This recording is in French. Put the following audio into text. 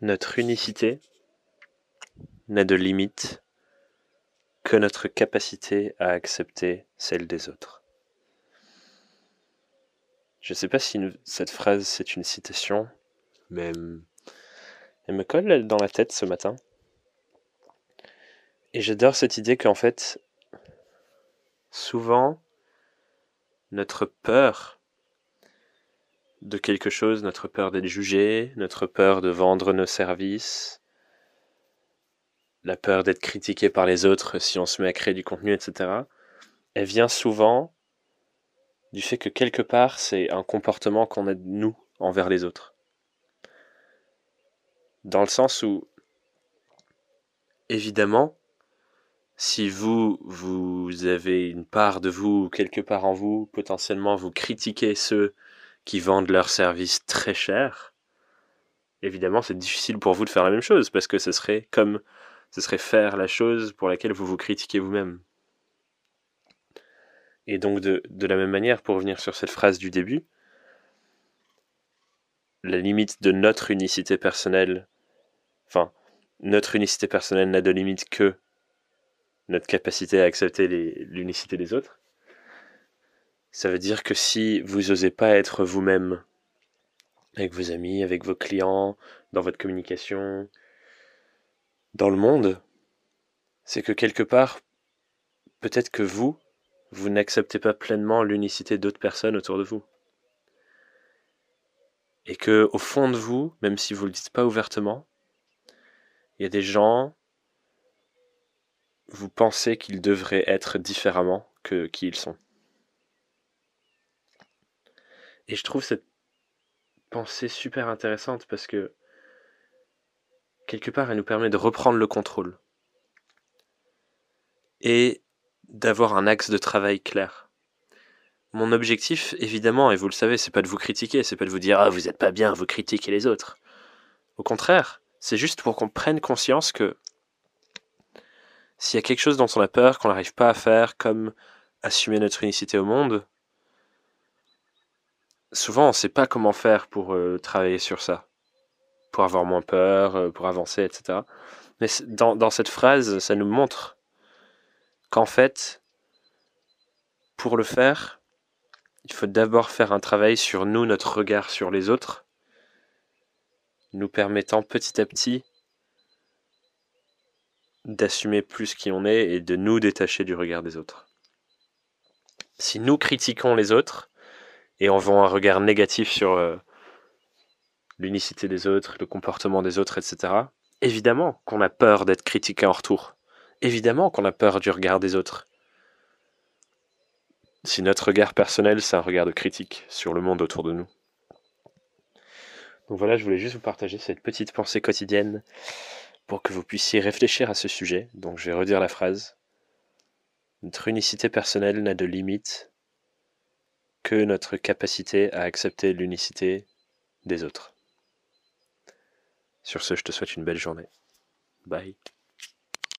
Notre unicité n'a de limite que notre capacité à accepter celle des autres. Je ne sais pas si cette phrase c'est une citation, mais elle me colle dans la tête ce matin. Et j'adore cette idée qu'en fait, souvent, notre peur de quelque chose, notre peur d'être jugé, notre peur de vendre nos services, la peur d'être critiqué par les autres si on se met à créer du contenu, etc., elle vient souvent du fait que quelque part c'est un comportement qu'on a de nous envers les autres. Dans le sens où, évidemment, si vous, vous avez une part de vous, quelque part en vous, potentiellement vous critiquez ceux qui vendent leurs services très cher, évidemment c'est difficile pour vous de faire la même chose parce que ce serait comme ce serait faire la chose pour laquelle vous vous critiquez vous-même. Et donc de, de, la même manière, pour revenir sur cette phrase du début, la limite de notre unicité personnelle, enfin, notre unicité personnelle n'a de limite que notre capacité à accepter l'unicité des autres. Ça veut dire que si vous n'osez pas être vous-même avec vos amis, avec vos clients, dans votre communication, dans le monde, c'est que quelque part, peut-être que vous, vous n'acceptez pas pleinement l'unicité d'autres personnes autour de vous. Et que, au fond de vous, même si vous ne le dites pas ouvertement, il y a des gens, vous pensez qu'ils devraient être différemment que qui ils sont. Et je trouve cette pensée super intéressante parce que quelque part elle nous permet de reprendre le contrôle et d'avoir un axe de travail clair. Mon objectif, évidemment, et vous le savez, c'est pas de vous critiquer, c'est pas de vous dire ah vous êtes pas bien, vous critiquez les autres. Au contraire, c'est juste pour qu'on prenne conscience que s'il y a quelque chose dont on a peur, qu'on n'arrive pas à faire, comme assumer notre unicité au monde, souvent on ne sait pas comment faire pour euh, travailler sur ça, pour avoir moins peur, euh, pour avancer, etc. Mais dans, dans cette phrase, ça nous montre qu'en fait, pour le faire, il faut d'abord faire un travail sur nous, notre regard sur les autres, nous permettant petit à petit d'assumer plus qui on est et de nous détacher du regard des autres. Si nous critiquons les autres, et on vend un regard négatif sur euh, l'unicité des autres, le comportement des autres, etc., évidemment qu'on a peur d'être critiqué en retour. Évidemment qu'on a peur du regard des autres. Si notre regard personnel, c'est un regard de critique sur le monde autour de nous. Donc voilà, je voulais juste vous partager cette petite pensée quotidienne pour que vous puissiez réfléchir à ce sujet. Donc je vais redire la phrase. Notre unicité personnelle n'a de limite que notre capacité à accepter l'unicité des autres. Sur ce, je te souhaite une belle journée. Bye.